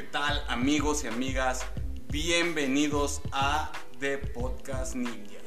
¿Qué tal amigos y amigas? Bienvenidos a The Podcast Ninja.